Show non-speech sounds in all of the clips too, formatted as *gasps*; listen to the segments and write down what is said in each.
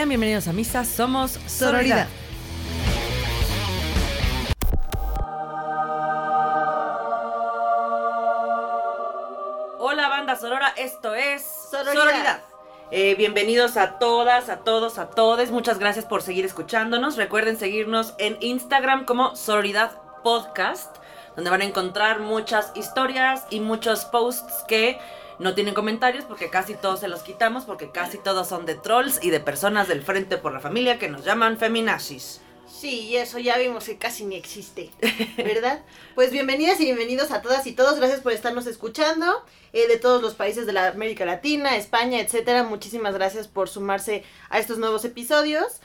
Sean bienvenidos a Misa, somos Sororidad. Sororidad. Hola banda Sorora, esto es Sororidad. Eh, bienvenidos a todas, a todos, a todes. Muchas gracias por seguir escuchándonos. Recuerden seguirnos en Instagram como Sororidad Podcast, donde van a encontrar muchas historias y muchos posts que no tienen comentarios porque casi todos se los quitamos porque casi todos son de trolls y de personas del Frente por la Familia que nos llaman feminazis. Sí, y eso ya vimos que casi ni existe, ¿verdad? *laughs* Pues bienvenidas y bienvenidos a todas y todos. Gracias por estarnos escuchando eh, de todos los países de la América Latina, España, etcétera. Muchísimas gracias por sumarse a estos nuevos episodios.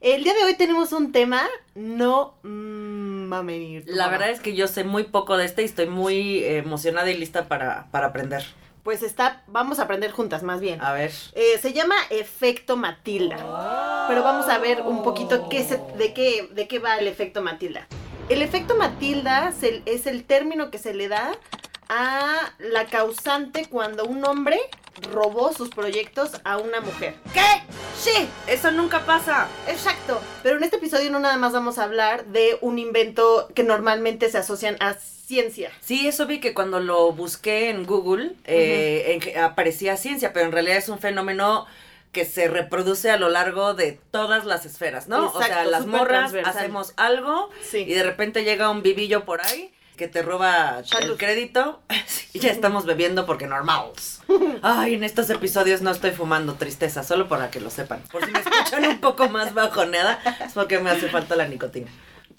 El día de hoy tenemos un tema, no mm, va a venir. tu La mamá. verdad es que yo sé muy poco de este y estoy muy eh, emocionada y lista para, para aprender. Pues está, vamos a aprender juntas más bien. A ver. Eh, se llama efecto Matilda. Pero vamos a ver un poquito qué se- de, qué, de qué va el efecto Matilda. El efecto Matilda es el término que se le da a la causante cuando un hombre robó sus proyectos a una mujer. ¿Qué? Sí, eso nunca pasa. Exacto. Pero en este episodio no nada más vamos a hablar de un invento que normalmente se asocian a ciencia. Sí, eso vi que cuando lo busqué en Google eh, en aparecía ciencia, pero en realidad es un fenómeno que se reproduce a lo largo de todas las esferas, ¿no? o sea, las morras hacemos algo Sí. y de repente llega un vivillo por ahí que te roba Salud. el crédito *laughs* y ya estamos bebiendo porque normals. Ay, en estos episodios no estoy fumando tristeza, solo para que lo sepan. Por si me escuchan un poco más bajoneada, es porque me hace falta la nicotina.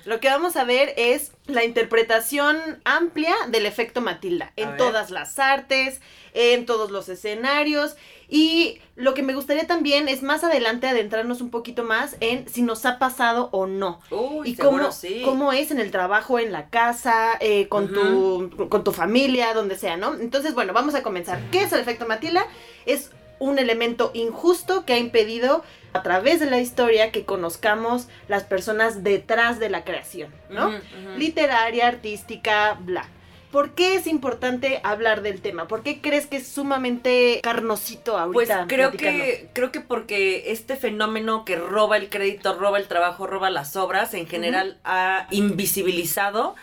Lo que vamos a ver es la interpretación amplia del efecto Matilda en todas las artes, en todos los escenarios. Y lo que me gustaría también es más adelante adentrarnos un poquito más en si nos ha pasado o no. Uy, y cómo, sí. cómo es en el trabajo, en la casa, eh, con, tu, con tu familia, donde sea, ¿no? Entonces, bueno, vamos a comenzar. ¿Qué es el efecto Matilda? Es un elemento injusto que ha impedido a través de la historia que conozcamos las personas detrás de la creación, ¿no? Literaria, artística, bla. ¿Por qué es importante hablar del tema? ¿Por qué crees que es sumamente carnosito Pues ahorita? creo platicando? que, creo que porque este fenómeno que roba el crédito, roba el trabajo, roba las obras, en general ha invisibilizado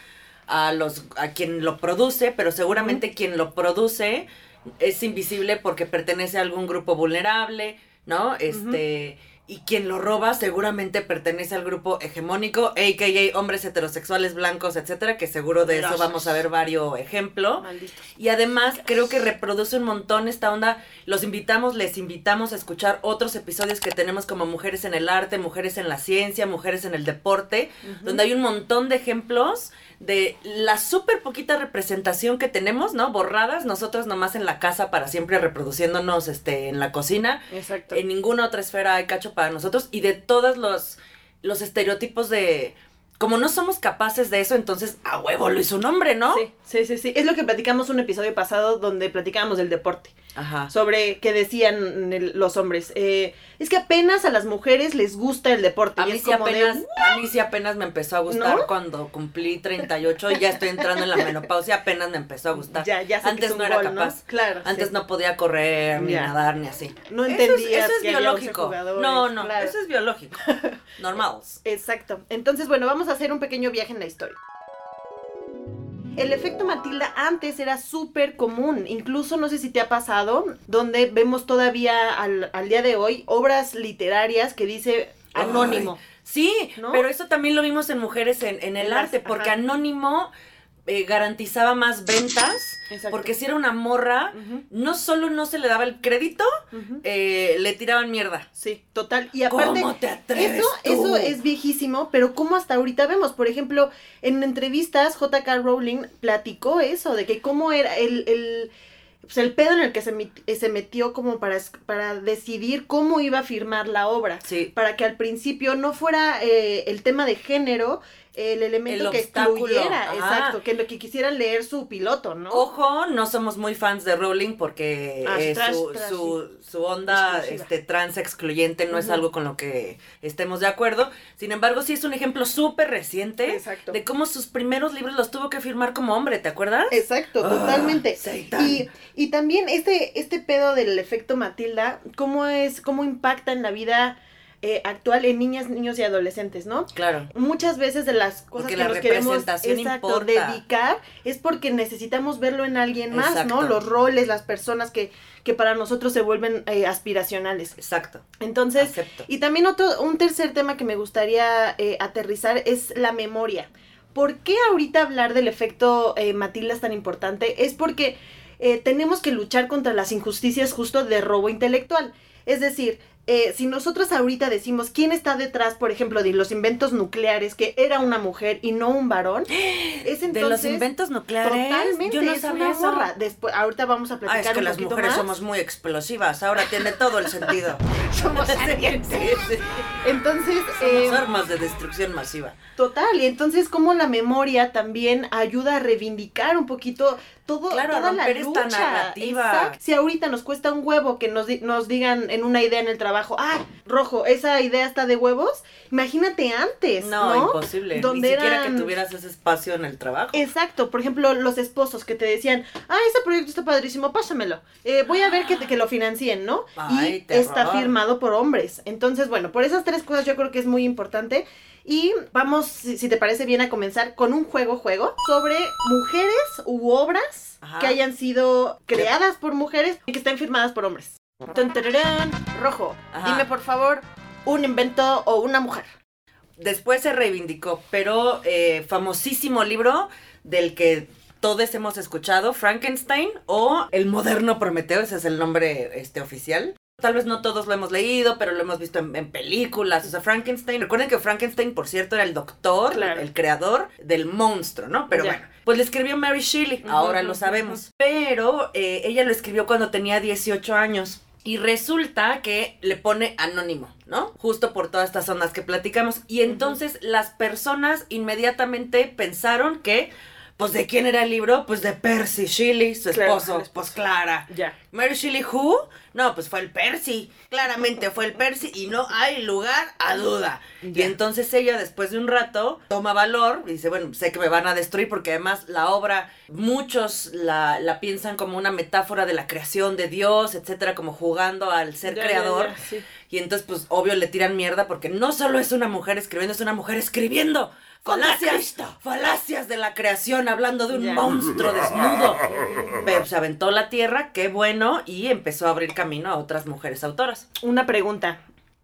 a los, a quien lo produce, pero seguramente quien lo produce es invisible porque pertenece a algún grupo vulnerable, ¿no? Este. Y quien lo roba seguramente pertenece al grupo hegemónico, a.k.a. hombres heterosexuales blancos, etcétera, que seguro de eso vamos a ver varios ejemplos. Y además creo que reproduce un montón esta onda. Los invitamos, les invitamos a escuchar otros episodios que tenemos como Mujeres en el Arte, Mujeres en la Ciencia, Mujeres en el Deporte, donde hay un montón de ejemplos de la súper poquita representación que tenemos, ¿no? Borradas, nosotros nomás en la casa para siempre reproduciéndonos este, en la cocina. Exacto. En ninguna otra esfera hay cacho para nosotros y de todos los, los estereotipos de... Como no somos capaces de eso, entonces a huevo lo hizo un hombre, ¿no? Sí, sí, sí, sí. Es lo que platicamos un episodio pasado donde platicábamos del deporte. Ajá. Sobre qué decían el- los hombres. Eh, es que apenas a las mujeres les gusta el deporte. A y mí, es sí como de, apenas, a mí sí apenas me empezó a gustar ¿No? cuando cumplí 38 y ya estoy entrando en la menopausia, apenas me empezó a gustar. Ya, ya sé que Antes es un no era capaz. Claro. Antes sí. no podía correr, ni Ya. nadar, ni así. No Eso es- Eso es, que había 11 biológico. No, no, claro. eso es biológico. *laughs* Normals. Exacto. Entonces, bueno, vamos a hacer un pequeño viaje en la historia. El efecto Matilda antes era súper común, incluso no sé si te ha pasado, donde vemos todavía al, al día de hoy obras literarias que dice anónimo. Sí, ¿No? pero eso también lo vimos en Mujeres en, en el Arte, porque ajá. Anónimo eh, garantizaba más ventas, Exacto. porque si era una morra, no solo no se le daba el crédito, eh, le tiraban mierda. Sí, total. Y aparte, ¿Cómo te atreves eso, tú? eso es viejísimo, pero como hasta ahorita vemos, por ejemplo, en entrevistas J.K. Rowling platicó eso, de que cómo era el, el, pues, el pedo en el que se, mit- se metió como para, para decidir cómo iba a firmar la obra. Sí. Para que al principio no fuera eh, el tema de género el elemento El que obstáculo, excluyera, ajá. exacto, que, lo que quisieran leer su piloto, ¿no? Ojo, no somos muy fans de Rowling porque Ah, eh, trash, su, trash, su, su onda Exclusiva. este, trans excluyente no es algo con lo que estemos de acuerdo. Sin embargo, sí es un ejemplo súper reciente Exacto. de cómo sus primeros libros los tuvo que firmar como hombre, ¿te acuerdas? Exacto, Ah, totalmente. Y, y también este, este pedo del efecto Matilda, cómo es, cómo impacta en la vida eh, actual en niñas, niños y adolescentes, ¿no? Claro. Muchas veces de las cosas Porque que la nos queremos exacto, importa. dedicar es porque necesitamos verlo en alguien más, ¿no? Los roles, las personas que, que para nosotros se vuelven eh, aspiracionales. Exacto. Entonces, Acepto. y también otro, un tercer tema que me gustaría eh, aterrizar es la memoria. ¿Por qué ahorita hablar del efecto Matilda es tan importante? Es porque tenemos que luchar contra las injusticias justo de robo intelectual. Es decir, eh, si nosotros ahorita decimos quién está detrás, por ejemplo, de los inventos nucleares, que era una mujer y no un varón, *gasps* es entonces... de los inventos nucleares. Totalmente, yo no es sabía una eso. morra. Después, ahorita vamos a Ah, platicar es que un las mujeres más. somos muy explosivas. Ahora tiene todo el sentido. *laughs* Somos. *laughs* Entonces, Somos eh, armas de destrucción masiva. Total, y entonces como la memoria también ayuda a reivindicar un poquito todo, Claro, toda la romper esta lucha. narrativa. Exacto. Si ahorita nos cuesta un huevo que nos, di- nos digan en una idea en el trabajo, ah, rojo, esa idea está de huevos, imagínate antes, ¿no? No, imposible. Donde Ni siquiera eran- que tuvieras ese espacio en el trabajo. Exacto, por ejemplo, los esposos que te decían, ah, ese proyecto está padrísimo, pásamelo. Eh, voy a ver que, que lo financien, ¿no? Ay, y terror. está firmado por hombres. Entonces, bueno, por esas tres cosas yo creo que es muy importante. Y vamos, si, si te parece bien, a comenzar con un juego, juego, sobre mujeres u obras Ajá. que hayan sido creadas por mujeres y que estén firmadas por hombres. Rojo, Ajá. dime por favor un invento o una mujer. Después se reivindicó, pero eh, famosísimo libro del que todos hemos escuchado, Frankenstein o El moderno Prometeo, ese es el nombre este, oficial. Tal vez no todos lo hemos leído, pero lo hemos visto en, en películas. O sea, Frankenstein. Recuerden que Frankenstein, por cierto, era el doctor, Claro. el creador del monstruo, ¿no? Pero Ya. bueno, pues le escribió Mary Shelley, ahora lo sabemos. Pero eh, ella lo escribió cuando tenía 18 años. Y resulta que le pone anónimo, ¿no? Justo por todas estas ondas que platicamos. Y entonces las personas inmediatamente pensaron que, pues, ¿de quién era el libro? Pues de Percy Shelley, su esposo. Pues Clara. Ya. Mary Shelley, ¿who? No, pues fue el Percy. Claramente fue el Percy y no hay lugar a duda. Y entonces ella, después de un rato, toma valor y dice, bueno, sé que me van a destruir porque además la obra, muchos la, la piensan como una metáfora de la creación de Dios, etcétera, como jugando al ser ya, creador. ya, sí. Y entonces, pues, obvio, le tiran mierda porque no solo es una mujer escribiendo, es una mujer escribiendo. Falacias, falacias de la creación, hablando de un Ya. monstruo desnudo. Pero se aventó la tierra, qué bueno, y empezó a abrir camino a otras mujeres autoras. Una pregunta.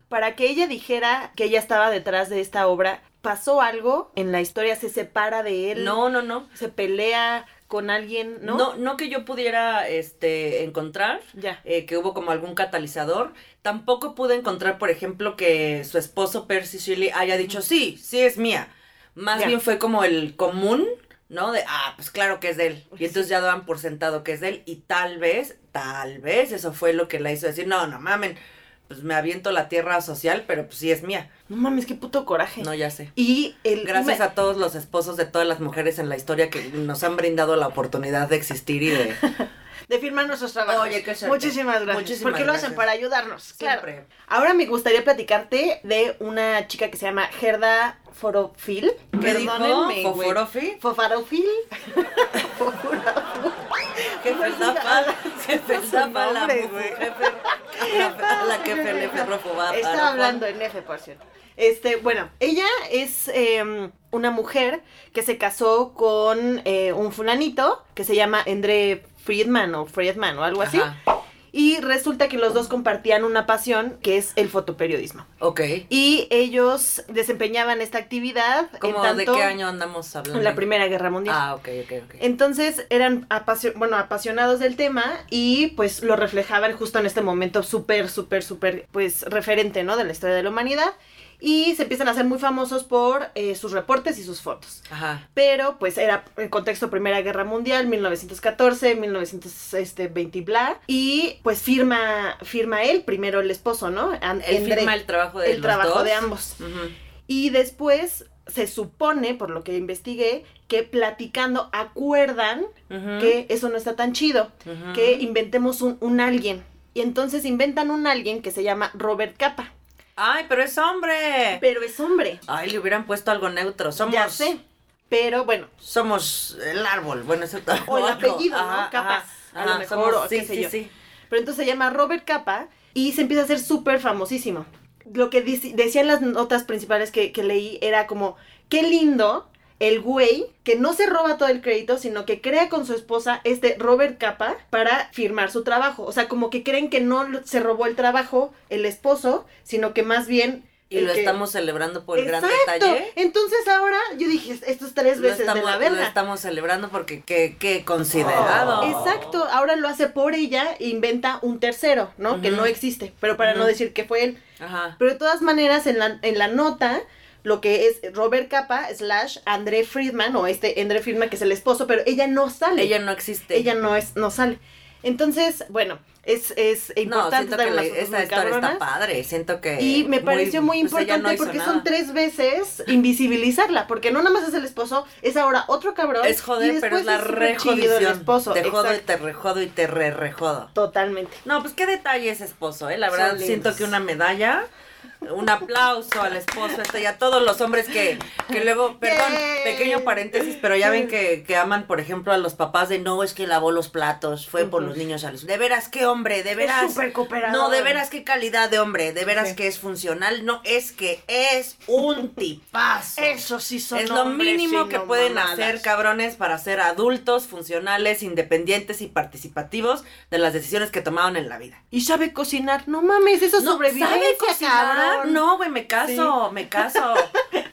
Para que ella dijera que ella estaba detrás de esta obra, ¿pasó algo en la historia? ¿Se separa de él? No, no, no. ¿Se pelea con alguien? ¿No? No, no, que yo pudiera este, encontrar. Ya. eh, que hubo como algún catalizador. Tampoco pude encontrar, por ejemplo, que su esposo Percy Shelley haya dicho, sí, sí es mía. Más bien fue como el común, ¿no? De, ah, pues claro que es de él. Pues Y entonces ya daban por sentado que es de él. Y tal vez, tal vez eso fue lo que la hizo decir, no, no mamen, pues me aviento la tierra social, pero pues sí es mía. No mames, qué puto coraje. No, ya sé. Y el Gracias me- a todos los esposos de todas las mujeres en la historia que nos han brindado la oportunidad de existir y de... *laughs* de firmar nuestros trabajos. Oye, qué suerte. Muchísimas gracias. Muchísimas porque lo hacen gracias. para ayudarnos. Claro. Siempre. Ahora me gustaría platicarte de una chica que se llama Gerda Forofil. ¿Qué dijo? Perdónenme, güey. ¿Foforofi? Fofarofil. Sí, jefe su Zapa, la a la que le fubá, Estaba hablando en F, por cierto. Este, bueno, ella es eh, una mujer que se casó con eh, un fulanito que se llama Andre Friedman o Friedman o algo así. Ajá. Y resulta que los dos compartían una pasión que es el fotoperiodismo. Ok. Y ellos desempeñaban esta actividad ¿Cómo en de tanto qué año andamos hablando? en la Primera Guerra Mundial. Ah, ok, ok, ok. Entonces eran apasio- bueno, apasionados del tema y pues lo reflejaban justo en este momento súper, súper, súper, pues referente, ¿no? De la historia de la humanidad. Y se empiezan a hacer muy famosos por eh, sus reportes y sus fotos. Ajá. Pero pues era en contexto Primera Guerra Mundial, 1914, 1920 y bla. Y pues firma, firma él, primero el esposo, ¿no? An- Él Endre, firma el trabajo de el los trabajo dos. de ambos. Y después se supone, por lo que investigué, que platicando acuerdan que eso no está tan chido, que inventemos un, un alguien. Y entonces inventan un alguien que se llama Robert Capa. Ay, pero es hombre. Pero es hombre. Ay, le hubieran puesto algo neutro. Somos. Ya sé. Pero bueno, Somos el árbol. Bueno, eso O el apellido, ¿no? Ajá, Capaz, ajá, a lo mejor, somos- o sí, qué sé sí, yo. sí. pero entonces se llama Robert Capa y se empieza a hacer súper famosísimo. lo que decían las notas principales que, que leí era como, qué lindo el güey que no se roba todo el crédito, sino que crea con su esposa este Robert Capa para firmar su trabajo. O sea, como que creen que no lo- se robó el trabajo el esposo, sino que más bien... Y lo que- estamos celebrando por el gran detalle. Entonces ahora yo dije, esto es tres Lo veces estamos, de la lo verga. estamos celebrando porque qué, qué considerado. Exacto, ahora lo hace por ella e inventa un tercero, ¿no? Que no existe, pero para no decir que fue él. Ajá. Pero de todas maneras, en la, en la nota, lo que es Robert Capa slash André Friedman, o este André Friedman que es el esposo, pero ella no sale. Ella no existe. Ella no es, no sale. Entonces, bueno, es, es No, importante siento que la- esa muy historia está padre. Siento que. Y me pareció muy pues importante no porque nada. son tres veces invisibilizarla, porque no nada más es el esposo, es ahora otro cabrón. Es joder, pero es la el rejodición. esposo. Te jodo y exacto. te rejodo y te re rejodo. Totalmente. No, pues qué detalle ese esposo, ¿eh? La verdad, siento que una medalla, un aplauso al esposo este y a todos los hombres que, que luego, perdón, Yay. pequeño paréntesis, pero ya ven que, que aman, por ejemplo, a los papás de no, es que lavó los platos, fue por los niños a los... De veras, qué hombre, de veras... Es súper cooperador. No, de veras, qué calidad de hombre, de veras Sí. que es funcional, no, es que es un *laughs* tipazo. Eso sí son Es lo mínimo que pueden mamadas. hacer, cabrones, para ser adultos, funcionales, independientes y participativos de las decisiones que tomaron en la vida. Y sabe cocinar. No mames, eso es No, sobrevivencia, ¿sabe cocinar? cabrón. No, güey, me caso, me caso.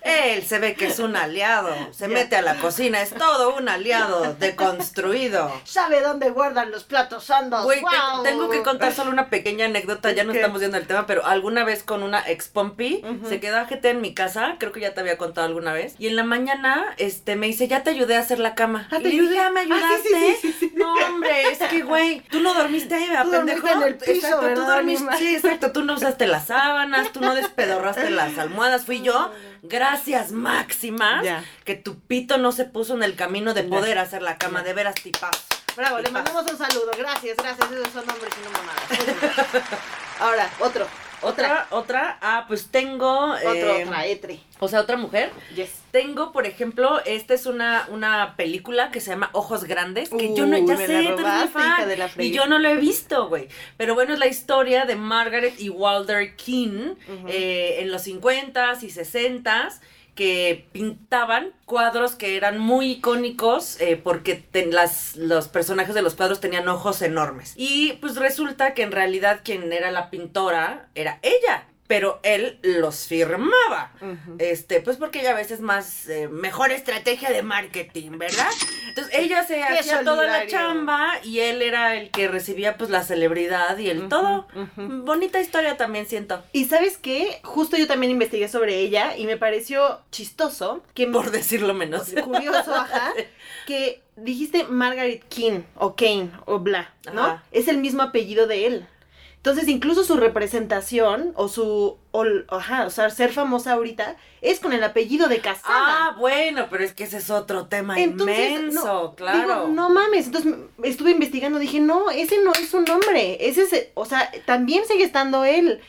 Él se ve que es un aliado, se Ya. mete a la cocina, es todo un aliado deconstruido. Sabe dónde guardan los platos hondos. Güey, te- ¡Guau! tengo que contar solo una pequeña anécdota, ya no estamos viendo el tema, pero alguna vez con una ex pompi, se quedó a GT en mi casa, creo que ya te había contado alguna vez, y en la mañana, este, me dice, ya te ayudé a hacer la cama. Ah, Y ¿te dije, ayudé? "Ah, ¿me Ah, ayudaste? sí, sí. No, hombre, es que, güey, tú no dormiste ahí, ¿verdad, Tú pendejo? dormiste en el piso, exacto, tú ¿verdad, dormiste, animal? sí, exacto, tú no usaste las sábanas, tú no despedorraste *laughs* las almohadas, fui yo, gracias máximas, Ya. que tu pito no se puso en el camino de Ya. poder hacer la cama, de veras tipazo. Bravo, le mandamos un saludo. Gracias, gracias. Esos son hombres y no mamadas. *laughs* Ahora, otro. Otra, otra, ah, pues tengo, Otro, eh, otra, etre. o sea, otra mujer. Yes. Tengo, por ejemplo, esta es una, una película que se llama Ojos Grandes, que yo no, ya sé, la robaste, fan, de la y yo no lo he visto, güey. Pero bueno, es la historia de Margaret y Walter King eh, en los 50s y 60s que pintaban cuadros que eran muy icónicos eh, porque los personajes de los cuadros tenían ojos enormes. Y pues resulta que en realidad quien era la pintora era ella, pero él los firmaba. Este, pues porque ella a veces más eh, mejor estrategia de marketing, ¿verdad? Entonces ella se hacía toda la chamba y él era el que recibía pues la celebridad y el todo. Bonita historia también siento. Y sabes qué? Justo yo también investigué sobre ella y me pareció chistoso que Por decirlo menos. *laughs* curioso, ajá, *laughs* que dijiste Margaret King o Kane o bla, ¿no? Ajá. Es el mismo apellido de él. Entonces, incluso su representación o su, o, ajá, o sea, ser famosa ahorita es con el apellido de Ah, casada. bueno, pero es que ese es otro tema Entonces, inmenso, no, claro. digo, no mames, entonces estuve investigando, dije, no, ese no es su nombre, ese es, o sea, también sigue estando él.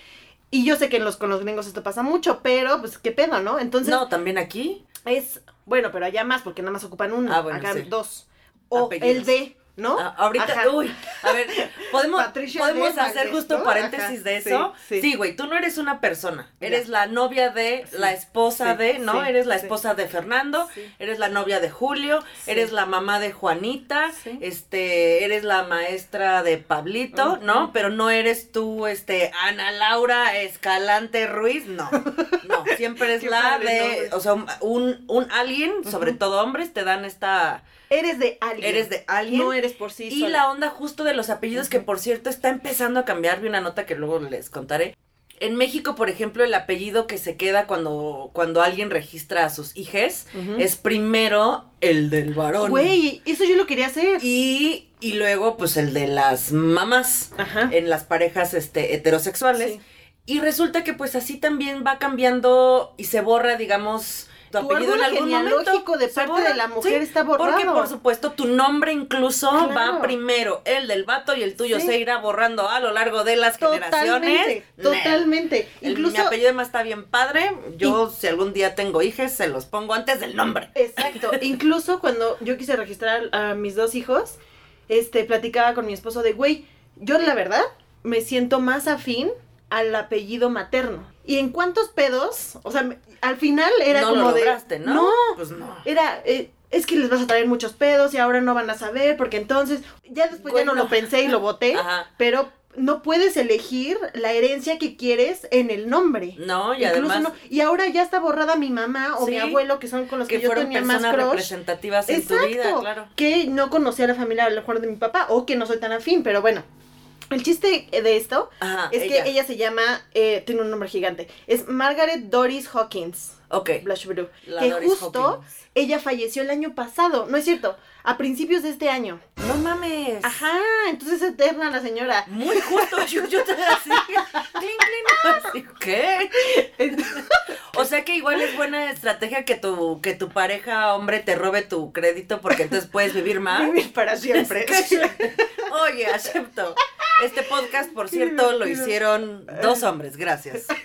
Y yo sé que en los, con los gringos esto pasa mucho, pero pues qué pedo, ¿no? Entonces, no, también aquí. es, bueno, pero allá más, porque nada más ocupan uno, Ah, bueno, acá sí. dos. O Apellidos. el de, ¿no? Ah, ahorita, Ajá. uy, a ver, *laughs* podemos, podemos de hacer justo ¿no? paréntesis Ajá, de eso. sí, sí. Sí, güey, tú no eres una persona, Ya. eres la novia de, Sí, la esposa de, ¿no? eres la esposa de Fernando, eres la novia de Julio, eres la mamá de Juanita, este, eres la maestra de Pablito. ¿no? Pero no eres tú, este, Ana Laura Escalante Ruiz, no, no, siempre *laughs* eres Qué la de, o sea, un, un, alguien, sobre todo hombres, te dan esta, Eres de alguien. eres de alguien. No eres por sí Y sola. la onda justo de los apellidos, que por cierto está empezando a cambiar, vi una nota que luego les contaré. En México, por ejemplo, el apellido que se queda cuando, cuando alguien registra a sus hijes es primero el del varón. Güey, eso yo lo quería hacer. Y, y luego, pues, el de las mamás Ajá. en las parejas este, heterosexuales. Sí. Y resulta que, pues, así también va cambiando y se borra, digamos, tu, apellido en algún momento. de parte borra, de la mujer sí. está borrado. Porque, por supuesto, tu nombre incluso Claro. va primero. El del vato y el tuyo Sí. se irá borrando a lo largo de las generaciones. Totalmente. El- Incluso, mi apellido además está bien padre. Yo, si algún día tengo hijas, se los pongo antes del nombre. exacto. *laughs* Incluso cuando yo quise registrar a mis dos hijos, este, platicaba con mi esposo de, güey, yo la verdad me siento más afín al apellido materno. ¿Y en cuántos pedos? O sea, al final era no como lo de... lograste, ¿no? No, Pues no. era... eh, es que les vas a traer muchos pedos y ahora no van a saber porque entonces ya después ya no lo pensé y lo voté, *laughs* Ajá. pero no puedes elegir la herencia que quieres en el nombre. No, y Incluso además no- y ahora ya está borrada mi mamá o mi abuelo, que son con los que, que yo fueron tenía más personas crush. representativas en tu vida, claro. que no conocía a la familia a lo mejor de mi papá o que no soy tan afín, pero bueno. El chiste de esto Ajá, es que ella se llama, eh, tiene un nombre gigante, es Margaret Doris Hawkins. Ok. Blush Blue, La que Doris justo Hawkins. ella falleció el año pasado, no es cierto, a principios de este año. No mames. Ajá, entonces es eterna la señora. Muy justo, yo, yo te así. *laughs* clink, clink, ¿Qué? *laughs* O sea que igual es buena estrategia que tu, que tu pareja hombre te robe tu crédito porque entonces puedes vivir más. Vivir para siempre. *laughs* Oye, acepto. Este podcast, por cierto, lo hicieron dos hombres, gracias. *laughs*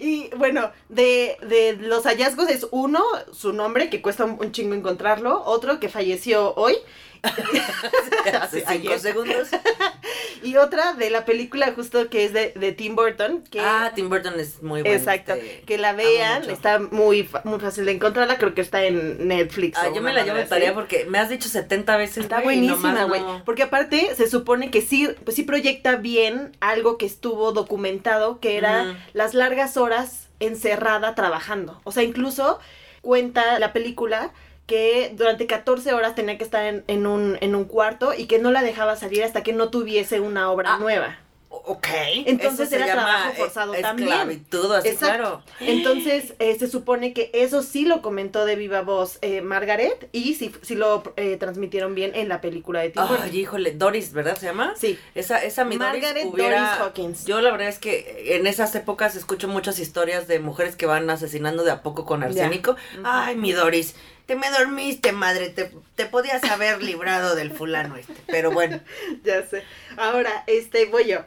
Y bueno, de, de los hallazgos es uno, su nombre, que cuesta un, un chingo encontrarlo, otro que falleció hoy, *laughs* Hace cinco ayer. segundos. *laughs* y otra de la película justo que es de, de Tim Burton, que... Ah, Tim Burton es muy bueno. Exacto, este, que la vean, está muy, muy fácil de encontrarla, creo que está en Netflix. Ah, yo me la llevo de tarea porque me has dicho 70 veces. Está buenísima, güey. no. Porque aparte se supone que sí, pues sí proyecta bien algo que estuvo documentado, que era las largas horas encerrada trabajando. O sea, incluso cuenta la película que durante 14 horas tenía que estar en, en un, en un cuarto y que no la dejaba salir hasta que no tuviese una obra Ah, nueva. Ok. Entonces era trabajo forzado también. Esclavitud, así Exacto. claro. Entonces, eh, se supone que eso sí lo comentó de viva voz eh, Margaret y sí, sí lo eh, transmitieron bien en la película de Tim Burton. Ay, híjole, Doris, ¿verdad se llama? Sí. Esa, esa mi Doris hubiera... Doris Hawkins. Yo la verdad es que en esas épocas escucho muchas historias de mujeres que van asesinando de a poco con arsénico. Ay, mi Doris, te me dormiste, madre, te, te podías haber librado del fulano este. Pero bueno, *laughs* Ya sé. Ahora, este, voy yo.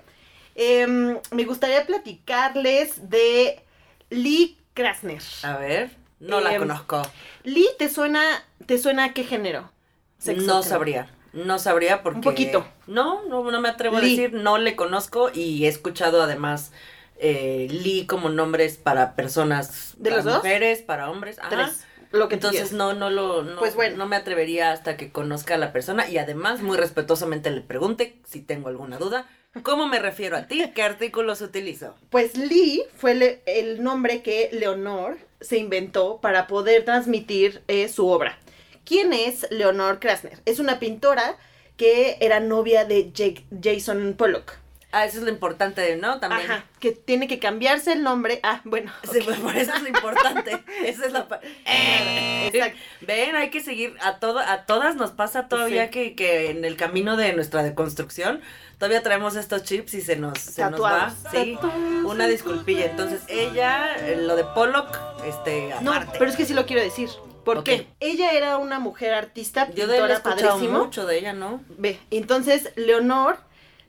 Em, me gustaría platicarles de Lee Krasner. a ver, no la Em, conozco. Lee, ¿te suena, te suena a qué género? Sexo, No sabría. No sabría porque... Un poquito. No, no, no me atrevo a decir, no le conozco y he escuchado además eh, Lee como nombres para personas, ¿De para los dos? mujeres, para hombres. Ajá. Tres. Lo que Entonces no, no lo, no, Pues bueno. no me atrevería hasta que conozca a la persona y además muy respetuosamente le pregunte si tengo alguna duda. ¿Cómo me refiero a ti? ¿Qué artículos utilizo? Pues Lee fue le- el nombre que Leonor se inventó para poder transmitir eh, su obra. ¿Quién es Leonor Krasner? Es una pintora que era novia de Jake- Jason Pollock. Ah, eso es lo importante, ¿no? También. Ajá, que tiene que cambiarse el nombre. Ah, bueno. *laughs* Sí, pues, por eso es lo importante. *laughs* Esa es la ¡Eh! Exacto. Ven, hay que seguir a todo, a todas nos pasa todavía Sí. que, que en el camino de nuestra deconstrucción todavía traemos estos chips y se nos, se nos va. Sí. Una disculpilla. Entonces, ella, eh, lo de Pollock, este, No, aparte. pero es que sí lo quiero decir. ¿Por Ok. qué? Ella era una mujer artista, Yo de él he pintora padrísimo. mucho de ella, ¿no? Ve, entonces Leonor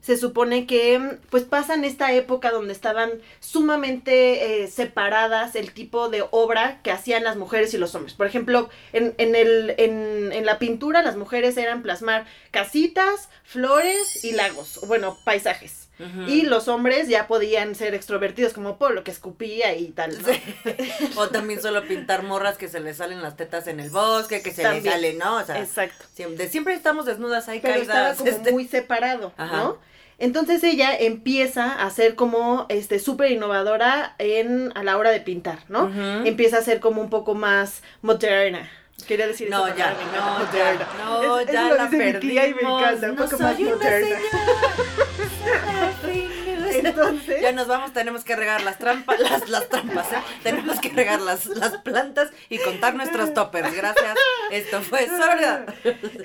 se supone que pues pasa en esta época donde estaban sumamente eh, separadas el tipo de obra que hacían las mujeres y los hombres. Por ejemplo, en, en, el, en, en la pintura las mujeres eran plasmar casitas, flores y lagos, bueno, paisajes. Y los hombres ya podían ser extrovertidos como Polo, que escupía y tal. ¿no? Sí. *laughs* O también solo pintar morras que se le salen las tetas en el bosque, que se También. le sale, ¿no? O sea, Exacto. siempre, siempre estamos desnudas ahí pero estaba como este. muy separado, Ajá. ¿no? Entonces ella empieza a ser como este súper innovadora en a la hora de pintar, ¿no? Empieza a ser como un poco más moderna. Quería decir No, ya, no, moderna. ya, no, Es- eso ya lo la dice mi tía y me encanta, un poco más *laughs* soy una moderna. Entonces, Ya nos vamos, tenemos que regar las trampas, las, las trampas, ¿eh? Tenemos que regar las, las plantas y contar nuestros toppers. Gracias. Esto fue Sorda.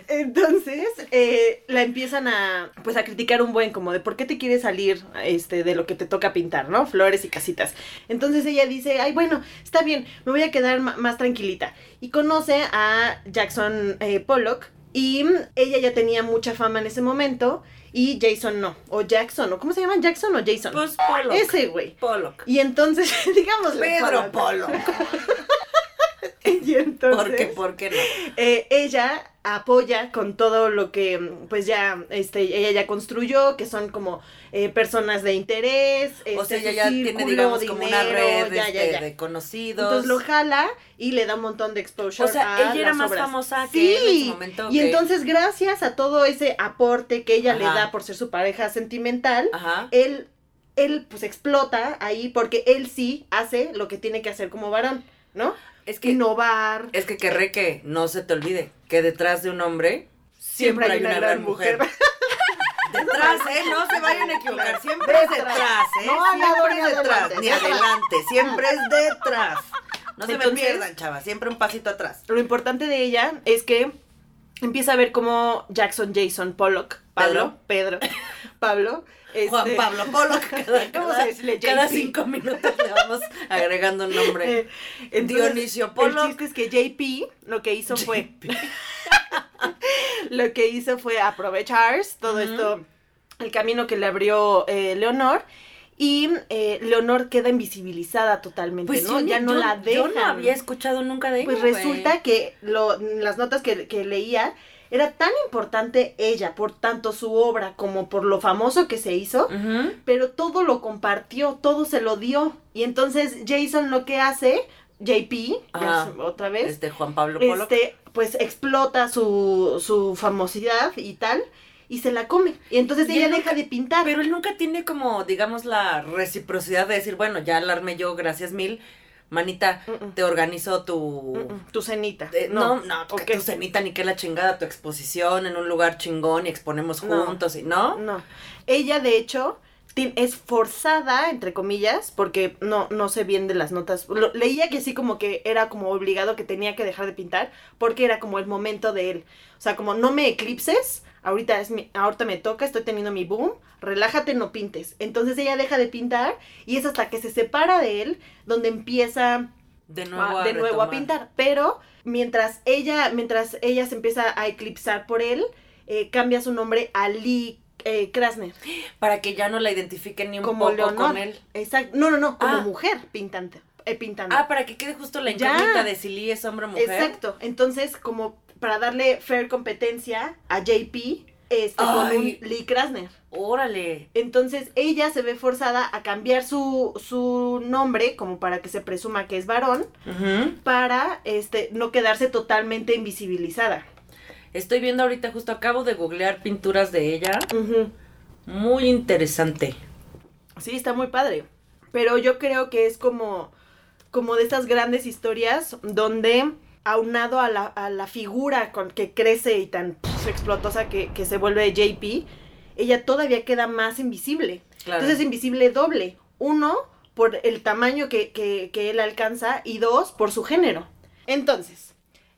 entonces eh, la empiezan a pues a criticar un buen como de por qué te quieres salir este de lo que te toca pintar, ¿no? Flores y casitas. Entonces ella dice, ay bueno, está bien, me voy a quedar más tranquilita. Y conoce a Jackson eh, Pollock y mm, ella ya tenía mucha fama en ese momento y Jason no, o Jackson, o ¿cómo se llaman? Jackson o Jason. Pues Pollock. Ese güey. Pollock. Y entonces, *laughs* digamos Pedro Pollock. *laughs* *laughs* Y entonces, ¿Por qué? ¿Por qué no? eh, ella apoya con todo lo que pues ya este ella ya construyó que son como eh, personas de interés O este, sea, ella su ya tiene, digamos, como una dinero, red ya, este, ya, ya. de conocidos. entonces lo jala y le da un montón de exposure o sea, a ella era más obras. famosa que sí él en su momento. y entonces gracias a todo ese aporte que ella le da por ser su pareja sentimental Ajá. él él pues explota ahí porque él sí hace lo que tiene que hacer como varón no Es que, innovar es que querré que no se te olvide que detrás de un hombre siempre, hay una, gran mujer. *laughs* Detrás, ¿eh? No se vayan a equivocar. Siempre es Detrás. ¿eh? No siempre es detrás. adelante. Ni adelante. Siempre es detrás. No se me pierdan, chavas. Siempre un pasito atrás. Lo importante de ella es que empieza a ver cómo Jackson, Jason, Pollock, Pablo, Pedro, *laughs* Pablo, Juan este, Pablo Polo. *laughs* Cada, cinco minutos le vamos agregando un nombre. eh, entonces, Dionisio Pollock. El chiste es que JP lo que hizo fue, *laughs* lo que hizo fue aprovechar todo esto, el camino que le abrió eh, Leonor. Y eh, Leonor queda invisibilizada totalmente, Pues ¿no? yo ya no yo- la dejan. Yo no había escuchado nunca de ella. Pues resulta que lo, las notas que, que leía era tan importante ella por tanto su obra como por lo famoso que se hizo, pero todo lo compartió, todo se lo dio. Y entonces Jason lo que hace, JP, Ajá. es- otra vez, Este Juan Pablo Polo. este, pues explota su, su famosidad y tal, y se la come. Y entonces Y ella deja de pintar. Pero él nunca tiene como, digamos, la reciprocidad de decir, bueno, ya la armé yo, gracias mil. Manita, te organizo tu... Tu cenita. Eh, no, no, ¿o que qué? tu cenita ni que la chingada, tu exposición en un lugar chingón y exponemos No. juntos y no. No. Ella, de hecho, es forzada, entre comillas, porque no, no sé bien de las notas. Lo- leía que sí como que era como obligado que tenía que dejar de pintar, porque era como el momento de él. O sea, como no me eclipses, ahorita es mi, ahorita me toca, estoy teniendo mi boom, relájate, no pintes. Entonces ella deja de pintar y es hasta que se separa de él donde empieza De nuevo, a, de nuevo a pintar. Pero mientras ella, mientras ella se empieza a eclipsar por él, eh, cambia su nombre a Lee eh, Krasner. Para que ya no la identifiquen ni un Como poco Leonor. con él. Exacto. No, no, no, como Ah. mujer pintante. eh, pintando. Ah, para que quede justo la Ya. incógnita de si Lee es hombre o mujer. Exacto. Entonces, como para darle fair competencia a JP, este, con un Lee Krasner. Órale. Entonces ella se ve forzada a cambiar su, su nombre, como para que se presuma que es varón, para este, no quedarse totalmente invisibilizada. Estoy viendo ahorita, justo acabo de googlear pinturas de ella. Muy interesante. Sí, está muy padre. Pero yo creo que es como, como de estas grandes historias donde, aunado a la, a la figura con que crece y tan explotosa que, que se vuelve JP, ella todavía queda más invisible. Claro. Entonces es invisible doble. Uno, por el tamaño que, que, que él alcanza y dos, por su género. Entonces,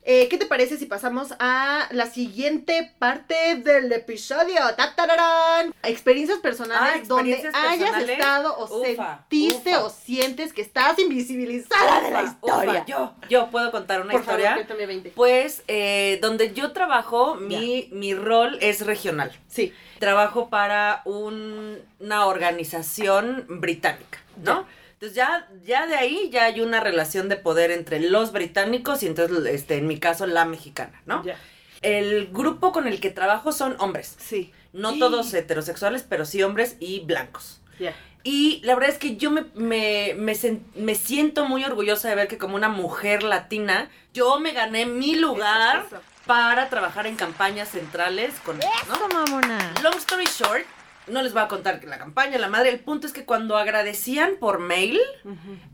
eh, ¿qué te parece si pasamos a la siguiente parte del episodio? ¡Tatararán! Experiencias personales Ah, experiencias donde hayas estado o Ufa, sentiste ufa. o sientes que estás invisibilizada de la historia. Yo, yo puedo contar una Por favor, historia. cuéntame 20. Pues eh, donde yo trabajo, mi, mi rol es regional. Sí. Trabajo para un- una organización británica, ¿no? Entonces ya, ya de ahí ya hay una relación de poder entre los británicos y entonces, este, en mi caso, la mexicana, ¿no? Ya. El grupo con el que trabajo son hombres. Sí. No todos heterosexuales, pero sí hombres y blancos. Ya. Y la verdad es que yo me, me, me, me siento muy orgullosa de ver que como una mujer latina, yo me gané mi lugar Eso, eso. para trabajar en campañas centrales con ellos, ¿no? mamona. Long story short, no les voy a contar que la campaña, la madre, el punto es que cuando agradecían por mail,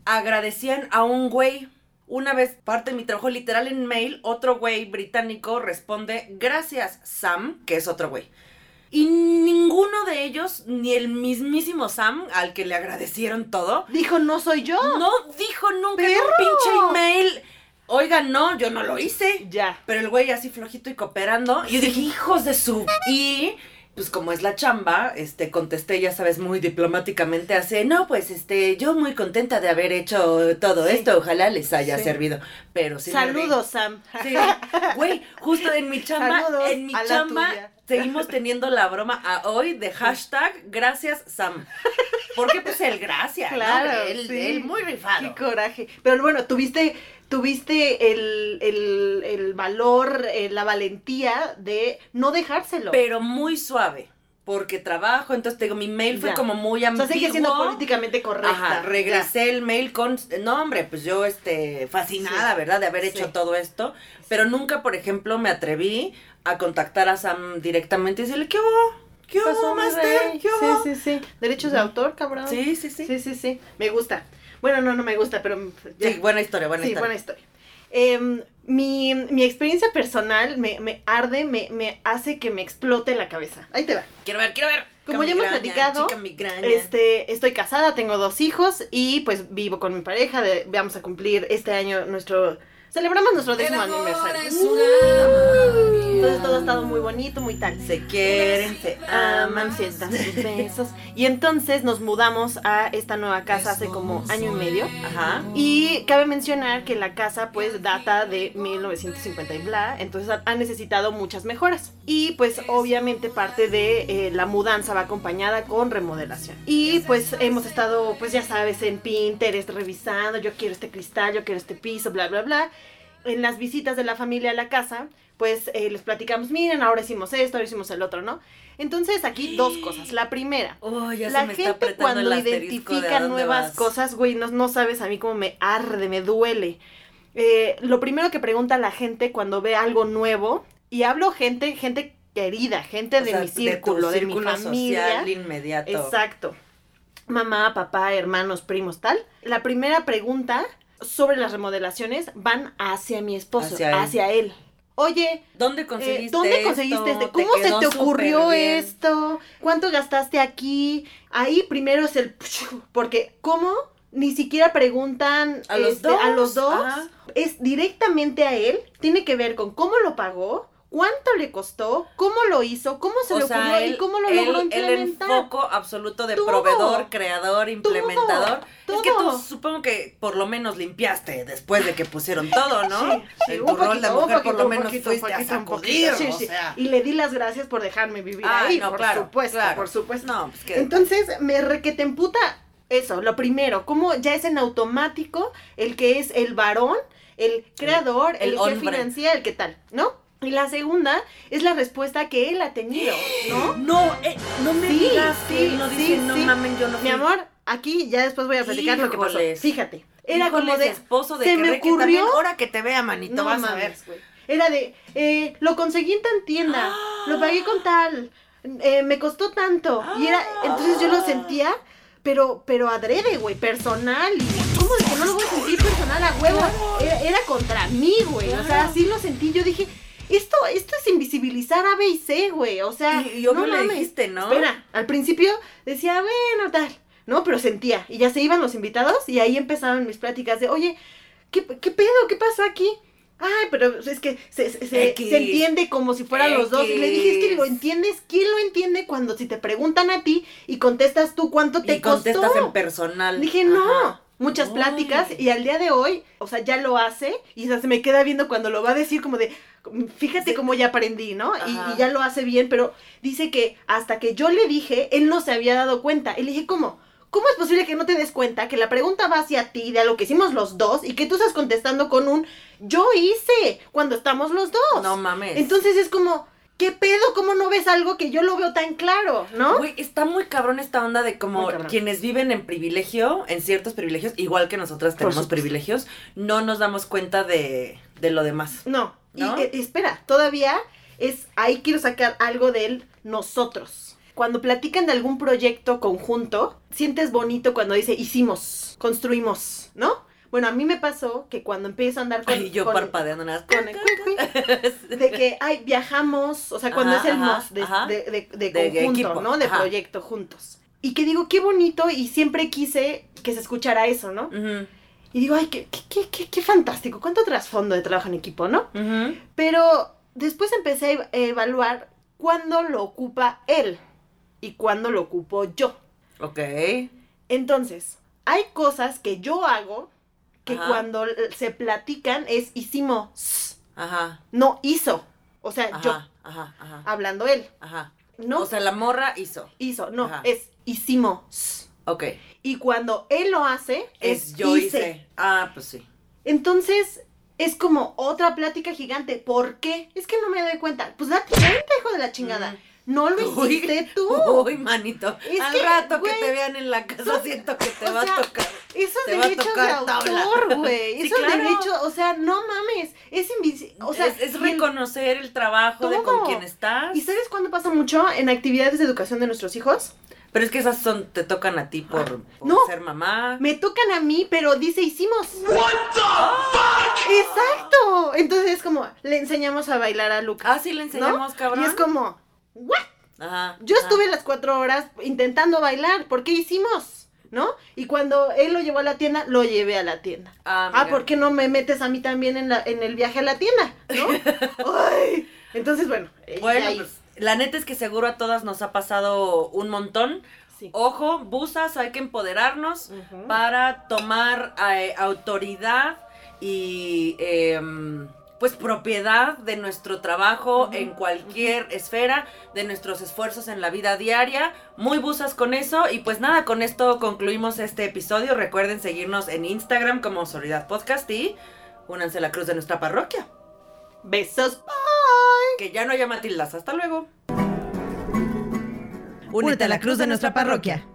agradecían a un güey. Una vez parte de mi trabajo literal en mail, otro güey británico responde, gracias Sam, que es otro güey. Y ninguno de ellos, ni el mismísimo Sam, al que le agradecieron todo, Dijo, no soy yo. no dijo nunca en un pinche email, oiga, no, yo no lo hice. Ya. Pero el güey así flojito y cooperando. Y yo dije, hijos de su. Y pues como es la chamba, este, contesté, ya sabes, muy diplomáticamente hace, no, pues este, yo muy contenta de haber hecho todo Sí. esto, ojalá les haya Sí. servido. Pero sí. Saludos, Sam. Sí, güey, justo en mi chamba, Saludos en mi chamba, seguimos teniendo la broma a hoy de hashtag gracias Sam. Porque pues el gracias, ¿no? Claro, Él, sí. él muy rifado. Qué coraje. Pero bueno, tuviste, tuviste el, el, el valor, eh, la valentía de no dejárselo. Pero muy suave. Porque trabajo, entonces te digo, mi mail fue Ya. como muy o ambiguo. sea, sigue siendo políticamente correcta. Ajá, regresé el mail con, no hombre, pues yo, este, fascinada, Sí. ¿verdad? De haber hecho todo esto, pero nunca, por ejemplo, me atreví a contactar a Sam directamente y decirle, ¿qué hubo? ¿Qué ¿Qué pasó, hubo, Master? ¿Qué hubo? Sí, sí, sí. Derechos de autor, cabrón. Sí, sí, sí. Sí, sí, sí. Me gusta. Bueno, no, no me gusta, pero. ya. Sí, buena historia, buena sí, historia. buena historia. Em, mi, mi experiencia personal me, me arde, me, me hace que me explote la cabeza. Ahí te va. Quiero ver, quiero ver. Como ya hemos platicado. Este, estoy casada, tengo dos hijos y pues vivo con mi pareja. de- vamos a cumplir este año nuestro. Celebramos nuestro décimo aniversario. Entonces todo ha estado muy bonito, muy tal. Se quieren, se aman, dan sus *laughs* besos. Y entonces nos mudamos a esta nueva casa hace como año y medio. Ajá. Y cabe mencionar que la casa pues data de 1950 y bla, entonces ha, ha necesitado muchas mejoras. Y pues obviamente parte de eh, la mudanza va acompañada con remodelación. Y pues hemos estado pues ya sabes en Pinterest revisando, yo quiero este cristal, yo quiero este piso, bla, bla, bla. En las visitas de la familia a la casa pues eh, les platicamos, miren, ahora hicimos esto, ahora hicimos el otro, ¿no? Entonces aquí dos *gasps* cosas. La primera, Oh, ya la se me está gente cuando identifica nuevas vas. cosas, güey, no, no sabes a mí cómo me arde, me duele. Eh, lo primero que pregunta la gente cuando ve algo nuevo, y hablo gente, gente querida, gente O de sea, mi círculo, de, mi familia. social inmediato. Exacto. Mamá, papá, hermanos, primos, tal. La primera pregunta sobre las remodelaciones van hacia mi esposo, Hacia hacia él. Oye, ¿Dónde eh, conseguiste ¿Dónde conseguiste esto? este? ¿Cómo se te ocurrió esto? ¿Cuánto gastaste aquí? Ahí primero es el... *laughs* Porque, ¿cómo? Ni siquiera preguntan A los este, a dos, los dos. ajá. Es directamente a él. Tiene que ver con cómo lo pagó, cuánto le costó, cómo lo hizo, cómo se O le sea, ocurrió y cómo lo él- logró El implementar. enfoco absoluto de Todo. proveedor, creador, implementador. Es que tú supongo que por lo menos limpiaste después de que pusieron todo, *laughs* ¿no? Sí, sí, en tu rol de poquito, mujer por poquito, lo un menos poquito, fuiste a sacudir, poquito, sí, o sí. sea. Y le di las gracias por dejarme vivir Ah, ahí, no, por claro, supuesto, claro. por supuesto. No, pues que Entonces, me requete emputa eso, lo primero, como ya es en automático el que es el varón, el creador, el el, que hombre. financia, el que tal, ¿no? Y la segunda es la respuesta que él ha tenido, ¿no? *gasps* No, eh, no me Sí, digas sí, que no sí, dice, no sí. mamen, yo no Mi fui". amor, aquí ya después voy a platicar lo que pasó. Fíjate, era Híjoles, como de esposo de se que me también, ocurrió- ahora que te vea, manito, no vas a ver. güey. Era de, eh, lo conseguí en tan tienda, lo pagué con tal, eh, me costó tanto. Y era, entonces yo lo sentía, pero, pero adrede, güey, personal. Y, ¿Cómo es que no lo voy a sentir personal a huevo? Era, era contra mí, güey. O sea, así lo sentí. Yo dije, esto, esto es invisibilizar A, B y C, güey. O sea, Y- y obvio le mames. dijiste, ¿no? Espera, al principio decía, bueno, tal. No, pero sentía. Y ya se iban los invitados y ahí empezaban mis pláticas de, oye, ¿qué, qué pedo? ¿Qué pasó aquí? Ay, pero es que se, se, se- entiende como si fueran los dos. Y le dije, es que lo entiendes. ¿Quién lo entiende cuando si te preguntan a ti y contestas tú cuánto te Y contestas costó? en personal. Dije, no. Muchas pláticas y al día de hoy, o sea, ya lo hace y o sea, se me queda viendo cuando lo va a decir como de, fíjate Sí. cómo ya aprendí, ¿no? Y, y ya lo hace bien, pero dice que hasta que yo le dije, él no se había dado cuenta. Y le dije, ¿cómo? ¿Cómo es posible que no te des cuenta que la pregunta va hacia ti, de a lo que hicimos los dos, y que tú estás contestando con un yo hice cuando estamos los dos? No mames. Entonces es como, ¿qué pedo? ¿Cómo no ves algo que yo lo veo tan claro? ¿no? Güey, está muy cabrón esta onda de como quienes viven en privilegio, en ciertos privilegios, igual que nosotras tenemos privilegios, no nos damos cuenta de, de lo demás. No, y ¿No? eh, espera, todavía es, ahí quiero sacar algo del nosotros. Cuando platican de algún proyecto conjunto, sientes bonito cuando dice hicimos, construimos, ¿no? Bueno, a mí me pasó que cuando empiezo a andar con... Ay, yo con- parpadeando nada. con el *laughs* de que, ay, viajamos, o sea, cuando Ajá, es el ajá, de, ajá. de, de- conjunto, equipo, ¿no? De proyecto juntos. Y que digo, qué bonito, y siempre quise que se escuchara eso, ¿no? Y digo, ay, qué, qué, qué, qué, qué fantástico, cuánto trasfondo de trabajo en equipo, ¿no? Pero después empecé a ev- evaluar cuándo lo ocupa él y cuándo lo ocupo yo. Ok. Entonces, hay cosas que yo hago que Ajá. cuando se platican es hicimos, Ajá. no hizo. O sea, Ajá. yo, Ajá. Ajá. hablando él. Ajá. No O sea, la morra hizo. hizo, no, es hicimos. Ok. Y cuando él lo hace, es, Es yo hice. hice. Ah, pues sí. Entonces, es como otra plática gigante. ¿Por qué? Es que no me doy cuenta. Pues date cuenta, hijo de la chingada. Mm. No lo Uy, hiciste tú. Uy, manito. Es Al que, rato que te vean en la casa son- siento que te va sea, a tocar. Esos Te va a derechos de autor, güey. *laughs* Sí, Esos claro. derechos, o sea, no mames. Es invisible. O sea, es, es el- reconocer el trabajo de con quien estás. ¿Y sabes cuándo pasa mucho? En actividades de educación de nuestros hijos. Pero es que esas son, te tocan a ti por, por Ah, No. ser mamá. Me tocan a mí, pero dice hicimos. Exacto. Entonces es como, le enseñamos a bailar a Lucas. Ah, sí le enseñamos, cabrón. Y es como, ¿what? Ajá. Yo ajá. estuve las cuatro horas intentando bailar. ¿Por qué hicimos? ¿No? Y cuando él lo llevó a la tienda, lo llevé a la tienda. Ah, Ah. ¿por qué no me metes a mí también en, la, en el viaje a la tienda? ¿No? *laughs* Ay. Entonces, bueno. eh, Bueno, pues, la neta es que seguro a todas nos ha pasado un montón. Sí. Ojo, busas, hay que empoderarnos para tomar eh, autoridad y em, pues propiedad de nuestro trabajo en cualquier esfera, de nuestros esfuerzos en la vida diaria. Muy busas con eso y pues nada, con esto concluimos este episodio. Recuerden seguirnos en Instagram como Solidaridad Podcast y únanse a la cruz de nuestra parroquia. Besos. Bye. Que ya no haya Matildas. Hasta luego. Únete a la cruz de nuestra parroquia.